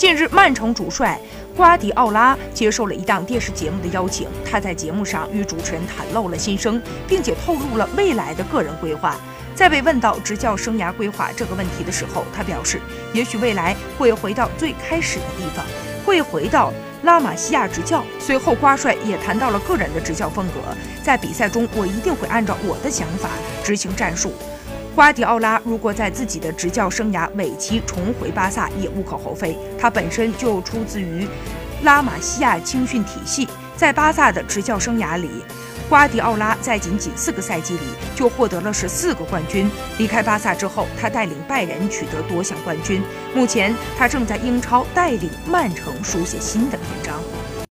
近日，曼城主帅瓜迪奥拉接受了一档电视节目的邀请，他在节目上与主持人袒露了心声，并且透露了未来的个人规划。在被问到执教生涯规划这个问题的时候，他表示，也许未来会回到最开始的地方，会回到拉玛西亚执教。随后，瓜帅也谈到了个人的执教风格，在比赛中，我一定会按照我的想法执行战术。瓜迪奥拉如果在自己的执教生涯尾期重回巴萨，也无可厚非。他本身就出自于拉玛西亚青训体系，在巴萨的执教生涯里，瓜迪奥拉在仅仅四个赛季里就获得了十四个冠军。离开巴萨之后，他带领拜仁取得多项冠军。目前，他正在英超带领曼城书写新的篇章。